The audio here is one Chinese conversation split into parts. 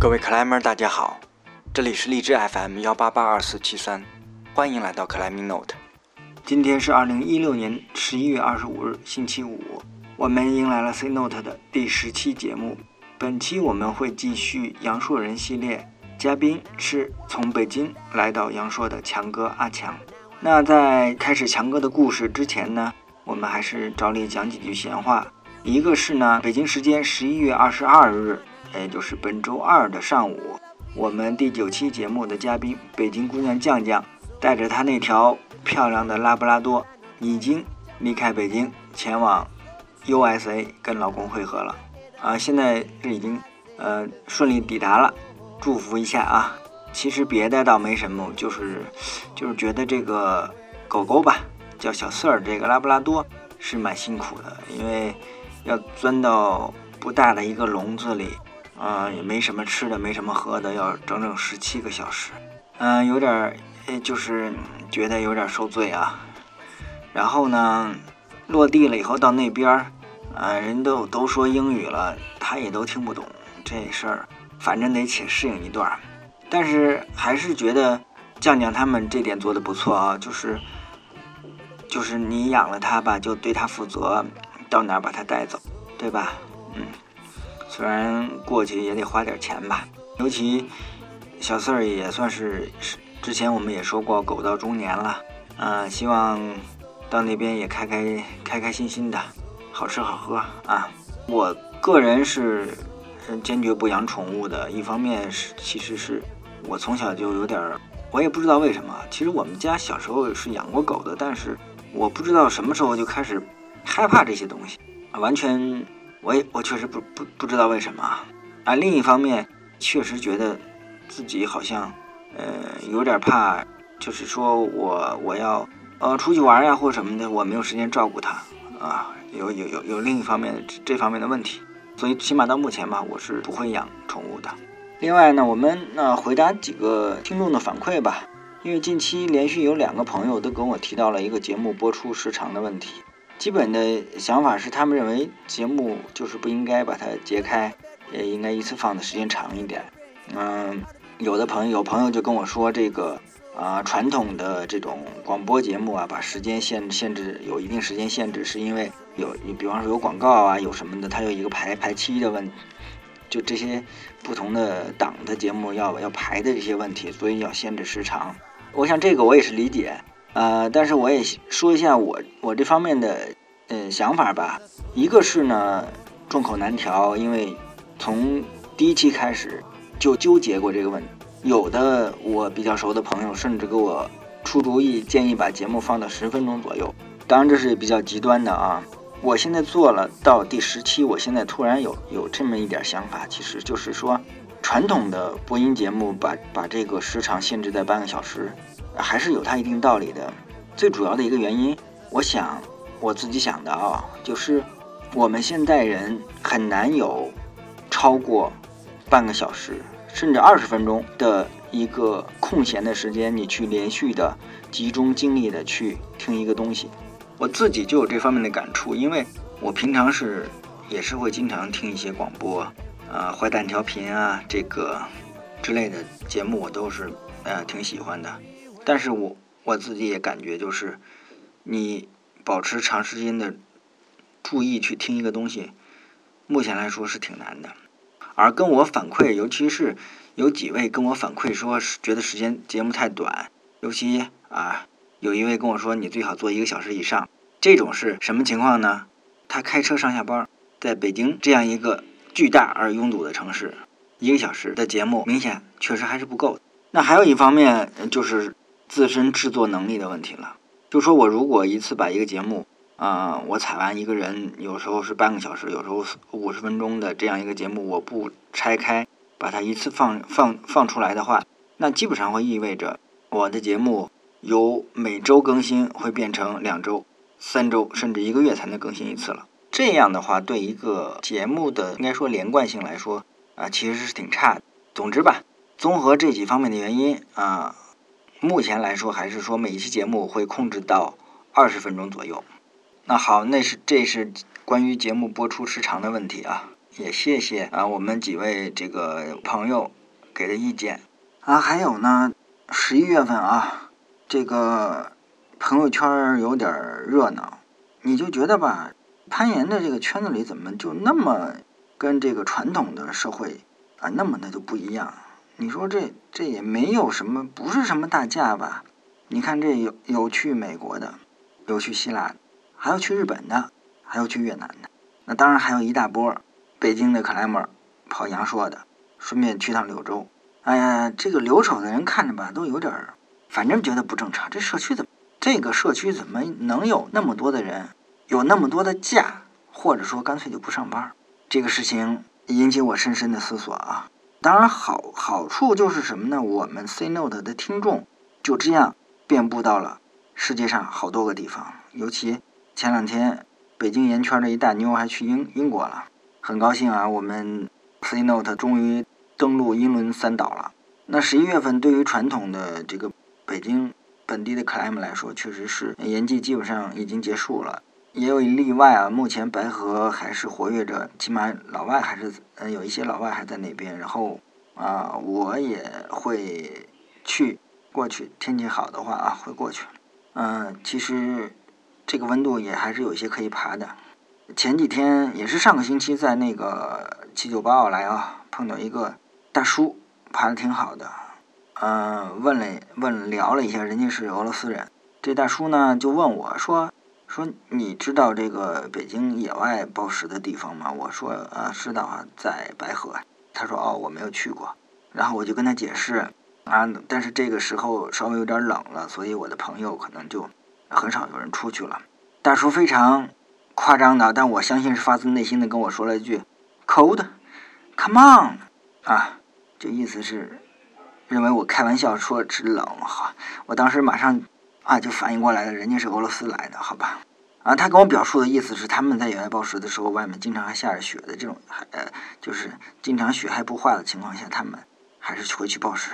各位克莱们，大家好，这里是荔枝 FM 幺八八二四七三，欢迎来到克莱米 Note。今天是二零一六年十一月二十五日，星期五，我们迎来了 C Note 的第十期节目。本期我们会继续阳朔人系列，嘉宾是从北京来到阳朔的强哥阿强。那在开始强哥的故事之前呢，我们还是照例讲几句闲话。一个是呢，北京时间十一月二十二日。也就是本周二的上午，我们第九期节目的嘉宾北京姑娘酱酱，带着她那条漂亮的拉布拉多，已经离开北京，前往 USA 跟老公会合了。啊，现在是已经呃顺利抵达了，祝福一下啊！其实别的倒没什么，就是就是觉得这个狗狗吧，叫小四儿，这个拉布拉多是蛮辛苦的，因为要钻到不大的一个笼子里。嗯，也没什么吃的，没什么喝的，要整整十七个小时，嗯，有点，就是觉得有点受罪啊。然后呢，落地了以后到那边儿，啊，人都都说英语了，他也都听不懂这事儿，反正得且适应一段。但是还是觉得酱酱他们这点做的不错啊，就是就是你养了它吧，就对它负责，到哪儿把它带走，对吧？嗯。虽然过去也得花点钱吧，尤其小四儿也算是是之前我们也说过狗到中年了，嗯，希望到那边也开开开开心心的，好吃好喝啊。我个人是坚决不养宠物的，一方面是其实是我从小就有点，我也不知道为什么，其实我们家小时候是养过狗的，但是我不知道什么时候就开始害怕这些东西，完全。我也我确实不不不知道为什么啊，另一方面确实觉得自己好像呃有点怕，就是说我我要呃出去玩呀或什么的，我没有时间照顾它啊，有有有有另一方面这方面的问题，所以起码到目前吧，我是不会养宠物的。另外呢，我们那回答几个听众的反馈吧，因为近期连续有两个朋友都跟我提到了一个节目播出时长的问题。基本的想法是，他们认为节目就是不应该把它截开，也应该一次放的时间长一点。嗯，有的朋友有朋友就跟我说，这个啊传统的这种广播节目啊，把时间限限制有一定时间限制，是因为有你比方说有广告啊，有什么的，它有一个排排期的问，就这些不同的档的节目要要排的这些问题，所以要限制时长。我想这个我也是理解。呃，但是我也说一下我我这方面的呃想法吧。一个是呢，众口难调，因为从第一期开始就纠结过这个问题。有的我比较熟的朋友甚至给我出主意，建议把节目放到十分钟左右。当然这是比较极端的啊。我现在做了到第十期，我现在突然有有这么一点想法，其实就是说，传统的播音节目把把这个时长限制在半个小时。还是有它一定道理的。最主要的一个原因，我想我自己想的啊，就是我们现代人很难有超过半个小时甚至二十分钟的一个空闲的时间，你去连续的集中精力的去听一个东西。我自己就有这方面的感触，因为我平常是也是会经常听一些广播，啊，坏蛋调频啊，这个之类的节目，我都是呃挺喜欢的。但是我我自己也感觉，就是你保持长时间的注意去听一个东西，目前来说是挺难的。而跟我反馈，尤其是有几位跟我反馈说，觉得时间节目太短，尤其啊，有一位跟我说，你最好做一个小时以上。这种是什么情况呢？他开车上下班，在北京这样一个巨大而拥堵的城市，一个小时的节目，明显确实还是不够。那还有一方面就是。自身制作能力的问题了，就说我如果一次把一个节目，啊，我采完一个人，有时候是半个小时，有时候五十分钟的这样一个节目，我不拆开把它一次放放放出来的话，那基本上会意味着我的节目由每周更新会变成两周、三周甚至一个月才能更新一次了。这样的话，对一个节目的应该说连贯性来说啊，其实是挺差的。总之吧，综合这几方面的原因啊。目前来说，还是说每一期节目会控制到二十分钟左右。那好，那是这是关于节目播出时长的问题啊。也谢谢啊我们几位这个朋友给的意见啊。还有呢，十一月份啊，这个朋友圈有点热闹，你就觉得吧，攀岩的这个圈子里怎么就那么跟这个传统的社会啊那么的就不一样？你说这这也没有什么，不是什么大架吧？你看这有有去美国的，有去希腊的，还有去日本的，还有去越南的。那当然还有一大波北京的克莱默跑阳朔的，顺便去趟柳州。哎呀，这个留守的人看着吧，都有点儿，反正觉得不正常。这社区怎么，这个社区怎么能有那么多的人，有那么多的假，或者说干脆就不上班？这个事情引起我深深的思索啊。当然，好好处就是什么呢？我们 C Note 的听众就这样遍布到了世界上好多个地方。尤其前两天，北京岩圈的一大妞还去英英国了，很高兴啊！我们 C Note 终于登陆英伦三岛了。那十一月份对于传统的这个北京本地的 climb 来说，确实是岩季基本上已经结束了。也有例外啊，目前白河还是活跃着，起码老外还是嗯有一些老外还在那边。然后啊，我也会去过去，天气好的话啊会过去。嗯，其实这个温度也还是有一些可以爬的。前几天也是上个星期在那个七九八奥来啊，碰到一个大叔，爬的挺好的。嗯，问了问聊了一下，人家是俄罗斯人。这大叔呢就问我说。说你知道这个北京野外暴食的地方吗？我说啊，知道啊，在白河。他说哦，我没有去过。然后我就跟他解释啊，但是这个时候稍微有点冷了，所以我的朋友可能就很少有人出去了。大叔非常夸张的，但我相信是发自内心的跟我说了一句 “cold”，“come on” 啊，这意思是认为我开玩笑说是冷。好，我当时马上。啊，就反应过来了，人家是俄罗斯来的，好吧？啊，他跟我表述的意思是，他们在野外暴食的时候，外面经常还下着雪的这种，还呃，就是经常雪还不化的情况下，他们还是回去暴食。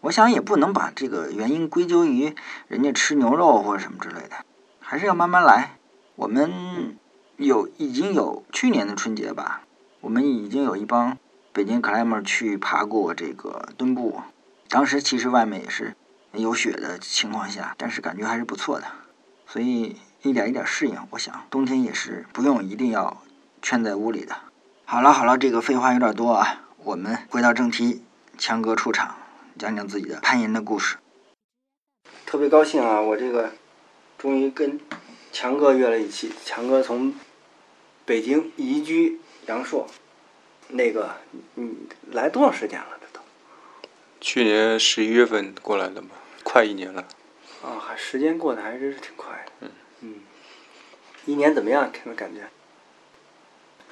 我想也不能把这个原因归咎于人家吃牛肉或者什么之类的，还是要慢慢来。我们有已经有去年的春节吧，我们已经有一帮北京克莱默去爬过这个墩布，当时其实外面也是。有雪的情况下，但是感觉还是不错的，所以一点一点适应。我想冬天也是不用一定要圈在屋里的。好了好了，这个废话有点多啊，我们回到正题，强哥出场，讲讲自己的攀岩的故事。特别高兴啊，我这个终于跟强哥约了一期。强哥从北京移居阳朔，那个嗯，来多长时间了？这都去年十一月份过来的嘛。快一年了，啊，还时间过得还真是挺快的。嗯嗯，一年怎么样？听感觉？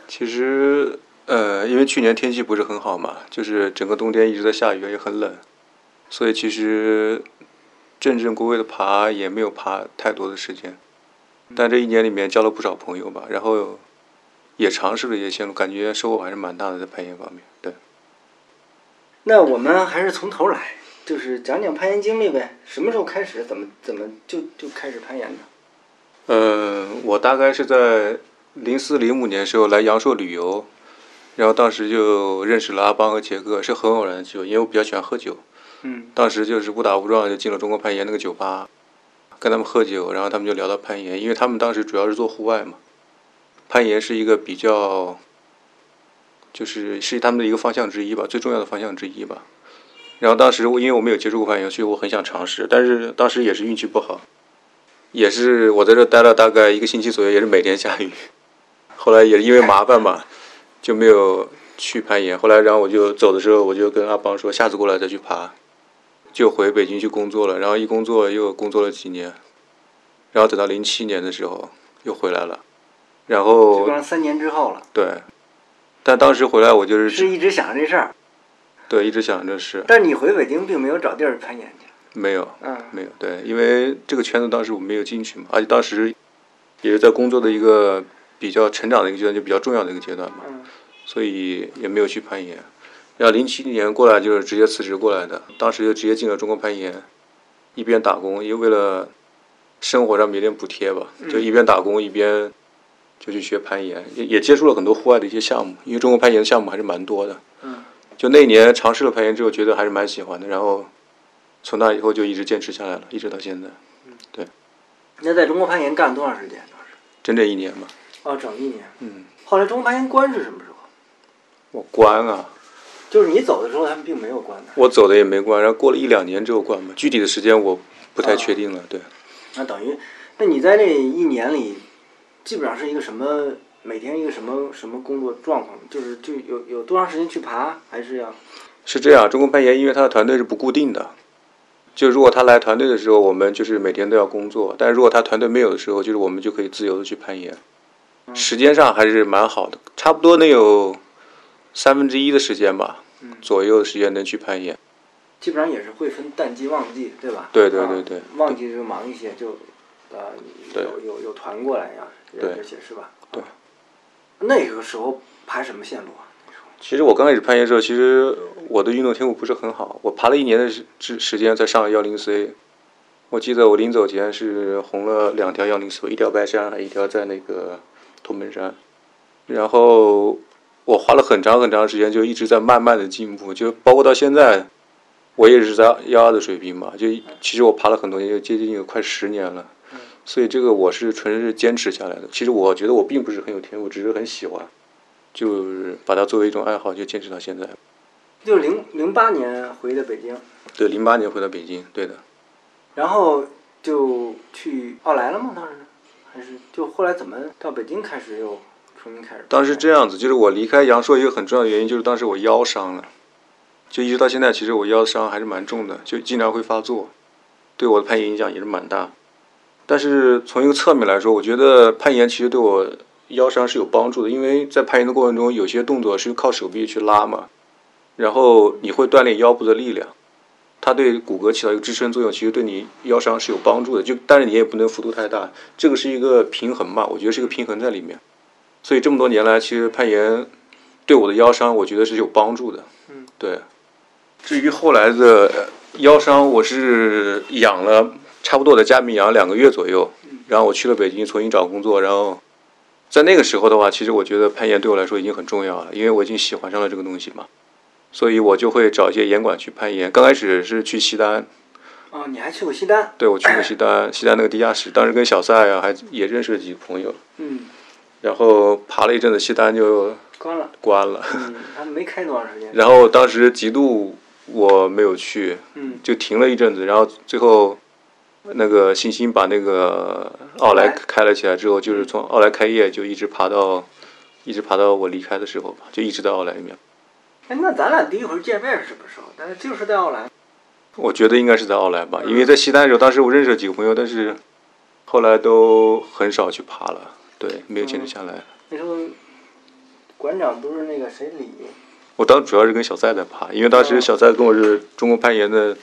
其实，呃，因为去年天气不是很好嘛，就是整个冬天一直在下雨，也很冷，所以其实正正规规的爬也没有爬太多的时间。但这一年里面交了不少朋友吧，然后也尝试了一些线路，感觉收获还是蛮大的，在攀岩方面。对。那我们还是从头来。就是讲讲攀岩经历呗，什么时候开始？怎么怎么就就开始攀岩的？嗯，我大概是在零四零五年时候来阳朔旅游，然后当时就认识了阿邦和杰克，是很偶然的机会，因为我比较喜欢喝酒。嗯。当时就是误打误撞就进了中国攀岩那个酒吧，跟他们喝酒，然后他们就聊到攀岩，因为他们当时主要是做户外嘛，攀岩是一个比较，就是是他们的一个方向之一吧，最重要的方向之一吧。然后当时我因为我没有接触过攀岩，所以我很想尝试，但是当时也是运气不好，也是我在这待了大概一个星期左右，也是每天下雨，后来也是因为麻烦嘛，就没有去攀岩。后来然后我就走的时候，我就跟阿邦说，下次过来再去爬，就回北京去工作了。然后一工作又工作了几年，然后等到零七年的时候又回来了，然后三年之后了。对，但当时回来我就是是一直想着这事儿。对，一直想着是。但你回北京并没有找地儿攀岩去。没有，嗯，没有。对，因为这个圈子当时我没有进去嘛，而且当时也是在工作的一个比较成长的一个阶段，就比较重要的一个阶段嘛，所以也没有去攀岩。然后零七年过来就是直接辞职过来的，当时就直接进了中国攀岩，一边打工，因为为了生活上面有点补贴吧，就一边打工一边就去学攀岩，也也接触了很多户外的一些项目，因为中国攀岩的项目还是蛮多的。嗯，就那一年尝试了攀岩之后，觉得还是蛮喜欢的，然后从那以后就一直坚持下来了，一直到现在，对那在中国攀岩干了多长时间？当时？整整一年吧。哦，整一年。嗯，后来中国攀岩关是什么时候？我关啊，就是你走的时候，他们并没有关的。我走的也没关，然后过了一两年之后关吧，具体的时间我不太确定了。对，那等于，那你在这一年里，基本上是一个什么？每天一个什么什么工作状况？就是就有有多长时间去爬，还是要？是这样，中国攀岩因为他的团队是不固定的，就如果他来团队的时候，我们就是每天都要工作；但是如果他团队没有的时候，就是我们就可以自由的去攀岩。时间上还是蛮好的，差不多能有三分之一的时间吧，嗯左右的时间能去攀岩。基本上也是会分淡季旺季，对吧？对对对对啊旺季就忙一些，就呃有有有团过来呀，对这些是吧？对啊。那个时候爬什么线路啊？其实我刚开始攀岩的时候，其实我的运动天赋不是很好。我爬了一年的时时间才上了幺零 C。我记得我临走前是红了两条幺零 C，一条白山，一条在那个铜门山。然后我花了很长很长时间，就一直在慢慢的进步，就包括到现在，我也是在幺二的水平嘛。就其实我爬了很多年，就接近有快十年了。所以这个我是纯是坚持下来的。其实我觉得我并不是很有天赋，只是很喜欢，就是把它作为一种爱好，就坚持到现在。就零零八年回的北京，对，零八年回到北京，对的。然后就去奥莱了吗？当时还是就后来怎么到北京开始又重新开始？当时这样子，就是我离开阳朔一个很重要的原因，就是当时我腰伤了，就一直到现在，其实我腰伤还是蛮重的，就经常会发作，对我的攀岩影响也是蛮大。但是从一个侧面来说，我觉得攀岩其实对我腰伤是有帮助的，因为在攀岩的过程中，有些动作是靠手臂去拉嘛，然后你会锻炼腰部的力量，它对骨骼起到一个支撑作用，其实对你腰伤是有帮助的。就但是你也不能幅度太大，这个是一个平衡嘛，我觉得是一个平衡在里面。所以这么多年来，其实攀岩对我的腰伤，我觉得是有帮助的。嗯，对。至于后来的呃腰伤，我是养了差不多在家里面养两个月左右，然后我去了北京重新找工作，然后在那个时候的话，其实我觉得攀岩对我来说已经很重要了，因为我已经喜欢上了这个东西嘛，所以我就会找一些岩馆去攀岩。刚开始是去西单，哦，你还去过西单？对我去过西单，西单那个地下室，当时跟小赛啊还也认识了几个朋友，嗯，然后爬了一阵子西单就关了。关了，嗯，还没开多长时间。然后当时极度我没有去，嗯就停了一阵子，然后最后那个星星把那个奥莱开了起来之后，就是从奥莱开业就一直爬到，一直爬到我离开的时候吧，就一直在奥莱里面。哎，那咱俩第一回见面是什么时候？但是就是在奥莱。我觉得应该是在奥莱吧，因为在西单的时候，当时我认识了几个朋友，但是后来都很少去爬了，对，没有坚持下来。那时候馆长不是那个谁李？我当时主要是跟小赛在爬，因为当时小赛跟我是中国攀岩的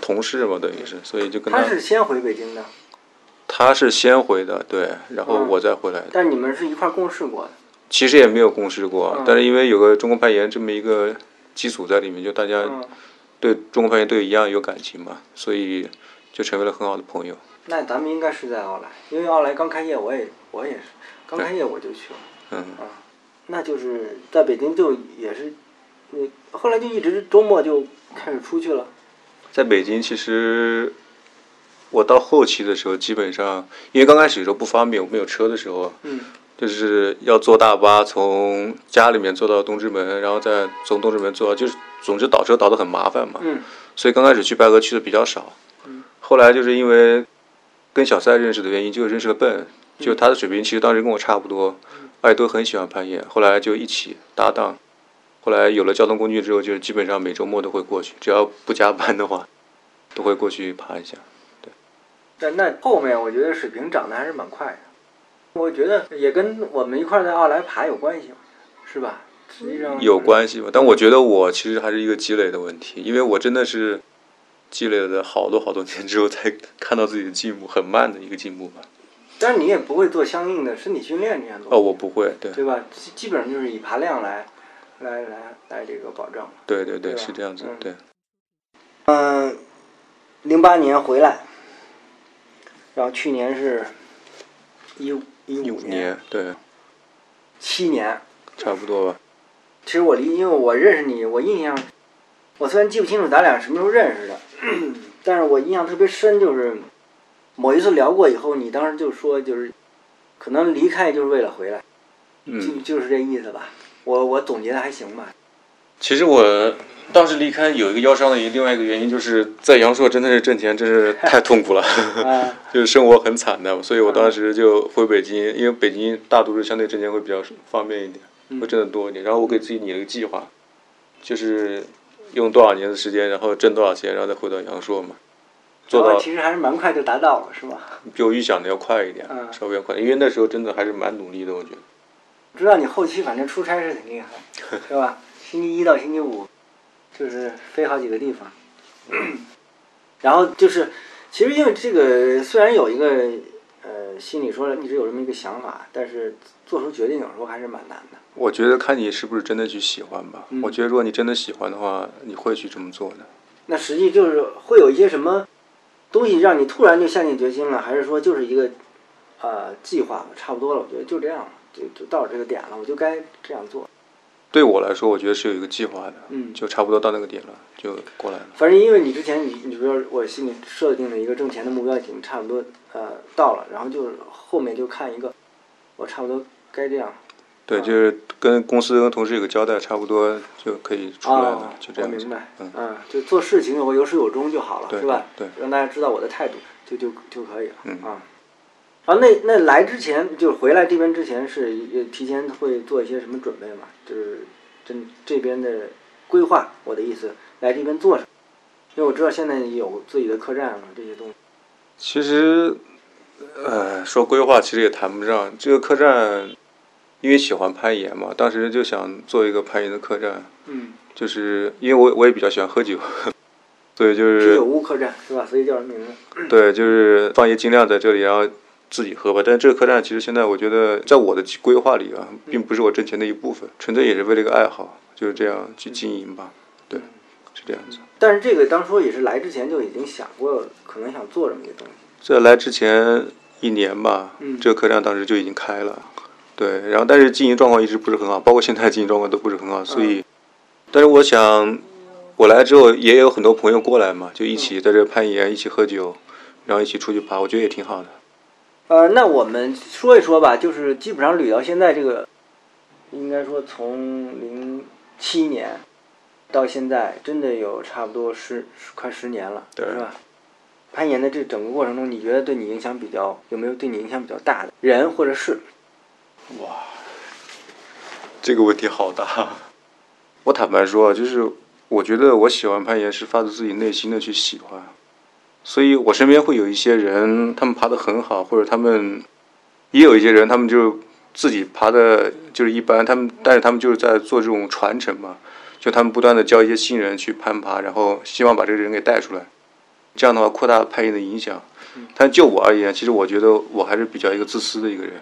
同事嘛，等于是，所以就跟他是先回北京的，他是先回的，对，然后嗯我再回来的。但你们是一块儿共事过的。其实也没有共事过，嗯但是因为有个中国攀岩这么一个基础在里面，就大家嗯，对中国攀岩队一样有感情嘛，所以就成为了很好的朋友。那咱们应该是在奥莱，因为奥莱刚开业，我也我也是刚开业我就去了。嗯，那就是在北京就也是，你后来就一直周末就开始出去了。在北京其实我到后期的时候，基本上因为刚开始的时候不方便，我没有车的时候，嗯就是要坐大巴从家里面坐到东直门，然后再从东直门坐到，就是总之倒车倒的很麻烦嘛。嗯所以刚开始去白河去的比较少，后来就是因为跟小赛认识的原因，就认识了笨，就他的水平其实当时跟我差不多，而且都很喜欢攀岩，后来就一起搭档。后来有了交通工具之后，就是基本上每周末都会过去，只要不加班的话，都会过去爬一下。对但那后面我觉得水平涨得还是蛮快的，我觉得也跟我们一块儿在奥莱爬有关系，是吧？实际上有关系吧？但我觉得我其实还是一个积累的问题，因为我真的是积累了好多好多年之后才看到自己的进步，很慢的一个进步吧。但是你也不会做相应的身体训练这样东西，哦，我不会，对，对吧？基基本上就是以爬量来来来来这个保障。对对对，对是这样子嗯，对。嗯，零八年回来，然后去年是一五一一五五年，对，七年，差不多吧。其实我离，因为我认识你，我印象，我虽然记不清楚咱俩什么时候认识的，但是我印象特别深，就是某一次聊过以后，你当时就说，就是可能离开就是为了回来，就嗯，就是这意思吧。我我总结的还行吧。其实我当时离开有一个腰伤的一另外一个原因，就是在阳朔真的是挣钱真是 太痛苦了，啊，就是生活很惨的，所以我当时就回北京，因为北京大都市相对挣钱会比较方便一点，会挣得多一点。然后我给自己拟了个计划，就是用多少年的时间，然后挣多少钱，然后再回到阳朔嘛，做到其实还是蛮快就达到了，是吧？比我预想的要快一点，嗯稍微要快，因为那时候真的还是蛮努力的，我觉得。知道你后期反正出差是挺厉害，是吧？星期一到星期五，就是飞好几个地方，然后就是，其实因为这个虽然有一个呃心里说一直有这么一个想法，但是做出决定有时候还是蛮难的。我觉得看你是不是真的去喜欢吧。嗯我觉得如果你真的喜欢的话，你会去这么做的。那实际就是会有一些什么东西让你突然就下定决心了，还是说就是一个呃计划，差不多了，我觉得就这样了，就就到这个点了，我就该这样做。对我来说，我觉得是有一个计划的，嗯就差不多到那个点了，就过来了。反正因为你之前你你比如说我心里设定的一个挣钱的目标已经差不多呃到了，然后就是后面就看一个我差不多该这样对，啊就是跟公司跟同事有个交代，差不多就可以出来了，哦就这样明白，。嗯，嗯，就做事情有有始有终就好了，是吧？对，让大家知道我的态度就就就可以了。嗯啊。然后那那来之前，就是回来这边之前是呃提前会做一些什么准备嘛？就是这这边的规划，我的意思，来这边做什么？因为我知道现在有自己的客栈了，这些东西。其实，呃，说规划其实也谈不上。这个客栈，因为喜欢攀岩嘛，当时就想做一个攀岩的客栈，嗯，就是因为我我也比较喜欢喝酒，所以就啤是酒屋客栈是吧？所以叫什么名字？对，就是放一些精酿在这里，然后自己喝吧。但是这个客栈其实现在我觉得，在我的规划里啊，并不是我挣钱的一部分，纯粹也是为了一个爱好，就是这样去经营吧。对，是这样子。但是这个当初也是来之前就已经想过，可能想做这么一个东西。在来之前一年吧，嗯这个客栈当时就已经开了。对，然后但是经营状况一直不是很好，包括现在经营状况都不是很好，所以，但是我想，我来之后也有很多朋友过来嘛，就一起在这攀岩，一起喝酒，然后一起出去爬，我觉得也挺好的。呃，那我们说一说吧，就是基本上捋到现在这个，应该说从零七年到现在，真的有差不多十十快十年了，对是吧？攀岩的这整个过程中，你觉得对你影响比较有没有对你影响比较大的人或者事？这个问题好大。我坦白说啊，就是我觉得我喜欢攀岩是发自自己内心的去喜欢，所以我身边会有一些人，他们爬得很好，或者他们也有一些人，他们就自己爬的就是一般，他们但是他们就是在做这种传承嘛，就他们不断的教一些新人去攀爬，然后希望把这个人给带出来，这样的话扩大攀岩的影响。但就我而言，其实我觉得我还是比较一个自私的一个人。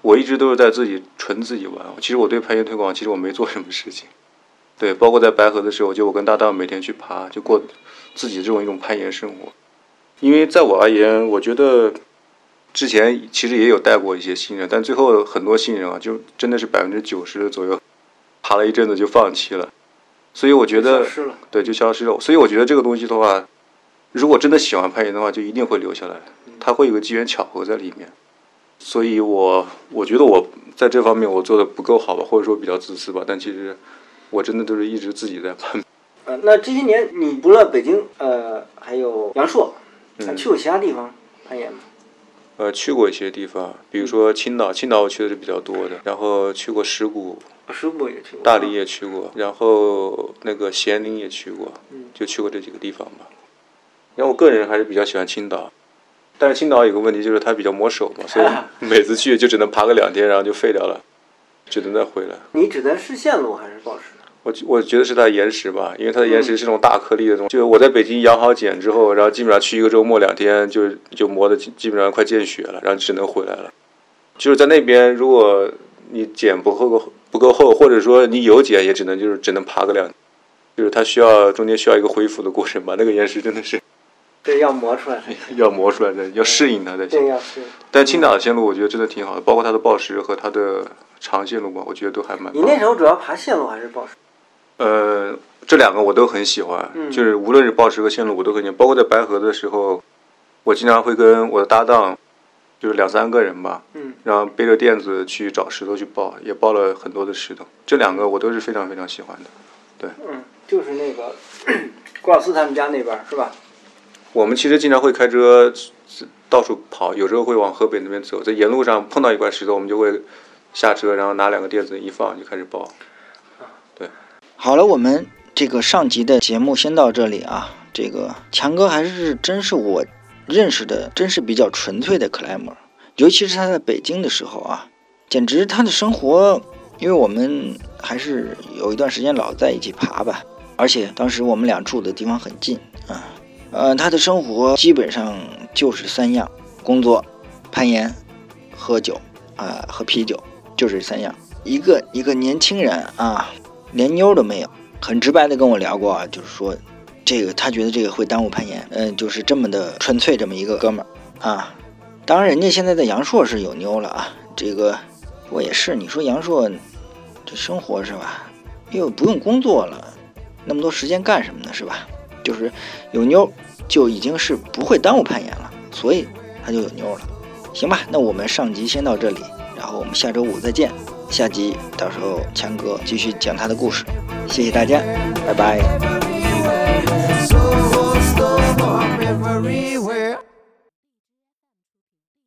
我一直都是在自己纯自己玩。其实我对攀岩推广，其实我没做什么事情。对，包括在白河的时候，就我跟搭档每天去爬，就过自己这种一种攀岩生活。因为在我而言，我觉得之前其实也有带过一些新人，但最后很多新人啊，就真的是百分之九十左右，爬了一阵子就放弃了。所以我觉得。对，就消失了。所以我觉得这个东西的话，如果真的喜欢攀岩的话，就一定会留下来，它会有个机缘巧合在里面。所以我我觉得我在这方面我做的不够好吧，或者说比较自私吧。但其实我真的都是一直自己在攀。呃，那这些年你除了北京，呃，还有阳朔，还嗯去过其他地方攀岩吗？呃，去过一些地方，比如说青岛，青岛我去的是比较多的，然后去过石鼓，石鼓也去过。大理也去过，然后那个咸宁也去过嗯，就去过这几个地方吧。然后我个人还是比较喜欢青岛，但是青岛有个问题就是它比较磨手嘛，所以 每次去就只能爬个两天，然后就废掉了，只能再回来。你指的是线路还是报时？我我觉得是它的岩石吧，因为它的岩石是那种大颗粒的东西。就我在北京养好茧之后，然后基本上去一个周末两天就就磨的基基本上快见血了，然后只能回来了。就是在那边，如果你茧不够不够厚，或者说你有茧，也只能就是只能爬个两，就是它需要中间需要一个恢复的过程吧。那个岩石真的是 对，要磨出来才行。要磨出来的，要适应它才行。这要是。但青岛的线路我觉得真的挺好的，包括它的报时和它的长线路吧，我觉得都还蛮。你那时候主要爬线路还是抱石？呃，这两个我都很喜欢，嗯就是无论是抱石和线路，我都很喜欢。包括在白河的时候，我经常会跟我的搭档，就是两三个人吧，嗯然后背着垫子去找石头去抱，也抱了很多的石头。这两个我都是非常非常喜欢的。对嗯，就是那个郭老师他们家那边是吧？我们其实经常会开车到处跑，有时候会往河北那边走，在沿路上碰到一块石头，我们就会下车，然后拿两个垫子一放就开始抱。好了，我们这个上集的节目先到这里啊。这个强哥还是真是我认识的，真是比较纯粹的克莱默，尤其是他在北京的时候啊，简直他的生活，因为我们还是有一段时间老在一起爬吧，而且当时我们俩住的地方很近啊，呃，他的生活基本上就是三样：工作、攀岩、喝酒啊、喝啤酒，就是三样。一个一个年轻人啊，连妞都没有，很直白的跟我聊过啊，就是说，这个他觉得这个会耽误攀岩，嗯、就是这么的纯粹这么一个哥们儿啊。当然，人家现在在阳朔是有妞了啊，这个我也是。你说阳朔这生活是吧，又不用工作了，那么多时间干什么呢？是吧？就是有妞就已经是不会耽误攀岩了，所以他就有妞了。行吧，那我们上集先到这里，然后我们下周五再见。下集到时候强哥继续讲他的故事，谢谢大家，拜拜。